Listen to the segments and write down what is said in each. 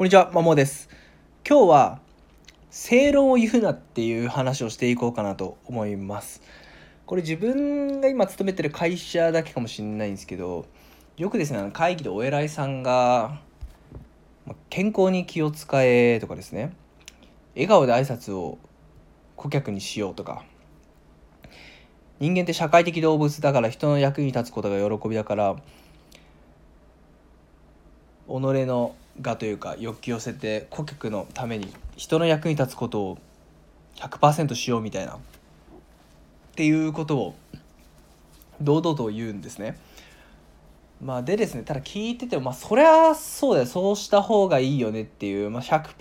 こんにちは、まもです。今日は正論を言うなっていう話をしていこうかなと思います。これ自分が今勤めてる会社だけかもしれないんですけど、よくですね、会議でお偉いさんが、健康に気を使えとかですね、笑顔で挨拶を顧客にしようとか、人間って社会的動物だから人の役に立つことが喜びだから、己のがというか欲求を捨てて顧客のために人の役に立つことを100%しようみたいなっていうことを堂々と言うんですね。まあでですねただ聞いててもまあそりゃそうだよそうした方がいいよねっていう、まあ、100%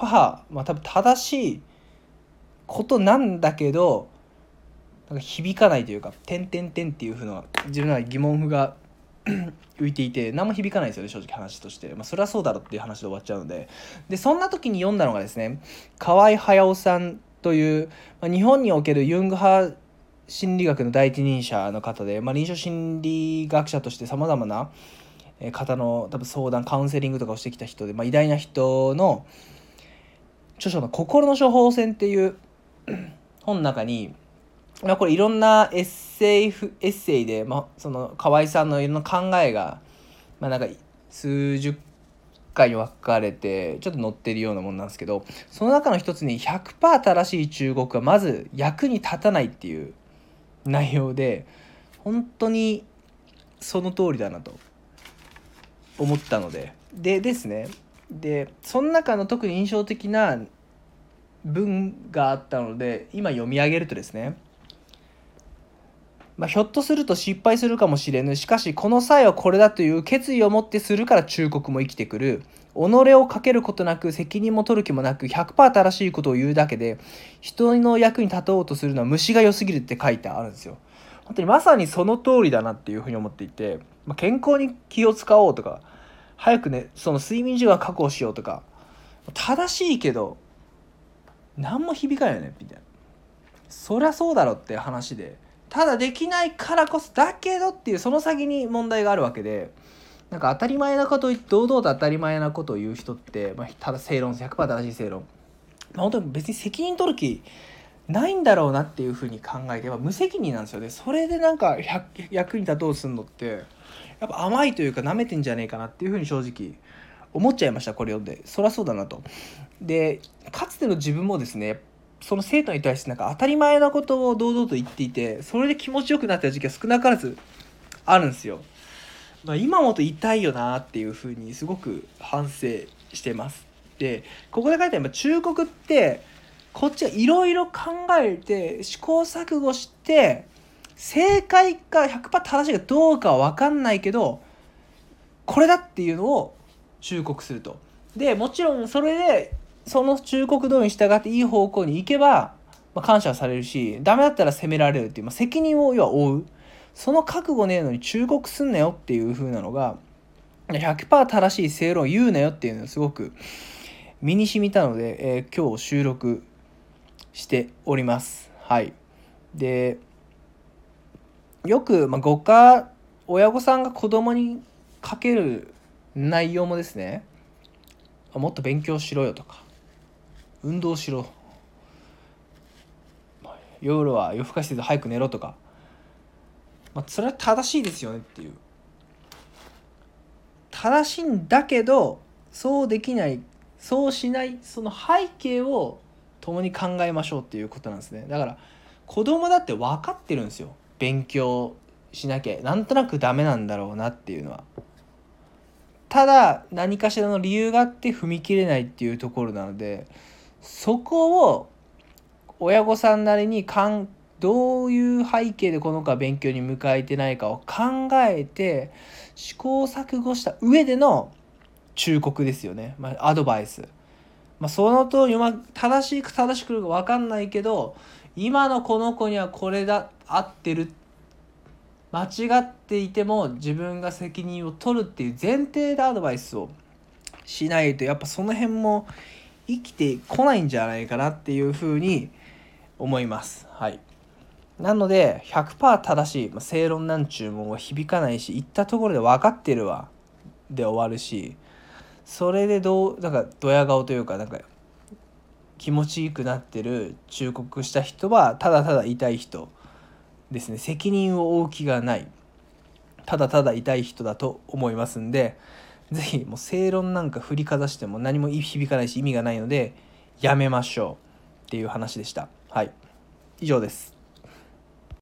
まあ多分正しいことなんだけどなんか響かないというか「てんてんてん」っていうふうな自分の疑問符が 浮いていて何も響かないですよね正直話として、まあ、それはそうだろうっていう話で終わっちゃうので。でそんな時に読んだのがですね河合隼さんという、まあ、日本におけるユング派心理学の第一人者の方で、まあ、臨床心理学者としてさまざまな方の多分相談カウンセリングとかをしてきた人で、まあ、偉大な人の著書の「心の処方箋」っていう 本の中にまあ、これいろんなエッセイエッセイで、まあ、その河合さんのいろんな考えが、まあ、なんか数十回に分かれてちょっと載ってるようなもんなんですけどその中の一つに100%正しい中国はまず役に立たないっていう内容で本当にその通りだなと思ったので。でですね。でその中の特に印象的な文があったので今読み上げるとですねまあ、ひょっとすると失敗するかもしれぬ。しかしこの際はこれだという決意を持ってするから忠告も生きてくる。己をかけることなく責任も取る気もなく100%正しいことを言うだけで人の役に立とうとするのは虫が良すぎるって書いてあるんですよ。本当にまさにその通りだなっていうふうに思っていて、まあ、健康に気を使おうとか早くねその睡眠時間確保しようとか正しいけど何も響かないよねみたいな。そりゃそうだろって話でただできないからこそだけどっていうその先に問題があるわけでなんか当たり前なことを堂々と当たり前なことを言う人って、まあ、ただ正論100%正しい正論、まあ、本当に別に責任取る気ないんだろうなっていうふうに考えて無責任なんですよね。それでなんか役に立とうするのってやっぱ甘いというかなめてんじゃねえかなっていうふうに正直思っちゃいましたこれ読んで。そりゃそうだなと。でかつての自分もですねその生徒に対してなんか当たり前なことを堂々と言っていてそれで気持ちよくなった時期は少なからずあるんですよ。まあ、今もと言いたいよなっていうふうにすごく反省してます。でここで書いてある忠告ってこっちはいろいろ考えて試行錯誤して正解か100%正しいかどうかは分かんないけどこれだっていうのを忠告すると。でもちろんそれでその忠告通りに従っていい方向に行けば、まあ、感謝されるしダメだったら責められるっていう、まあ、責任を要は負うその覚悟ねえのに忠告すんなよっていう風なのが100%正しい正論を言うなよっていうのがすごく身に染みたので、えー、今日収録しております。はい。で、よく、まあ、ご家、親御さんが子供にかける内容もですね、もっと勉強しろよとか、運動しろ。夜は夜更かしせず早く寝ろとか、まあ、それは正しいですよねっていう。正しいんだけどそうできないそうしないその背景を共に考えましょうっていうことなんですね。だから子供だって分かってるんですよ。勉強しなきゃ。なんとなくダメなんだろうなっていうのは。ただ何かしらの理由があって踏み切れないっていうところなのでそこを親御さんなりにかんどういう背景でこの子は勉強に向かえてないかを考えて試行錯誤した上での忠告ですよね、まあ、アドバイス。まあ、その通り、ま、正しいか正しくるか分かんないけど今のこの子にはこれだ合ってる間違っていても自分が責任を取るっていう前提でアドバイスをしないとやっぱその辺も生きてこないんじゃないかなっていうふうに思います。はい。なので100%正しい、ま、正論なんちゅうもんは響かないし言ったところで分かってるわ。で終わるし。それでどうなんかドヤ顔というかなんか気持ちよくなってる忠告した人はただただ痛い人。ですね。責任を負う気がない。ただただ痛い人だと思いますんで是非もう正論なんか振りかざしても何も響かないし意味がないのでやめましょうっていう話でした。はい。以上です。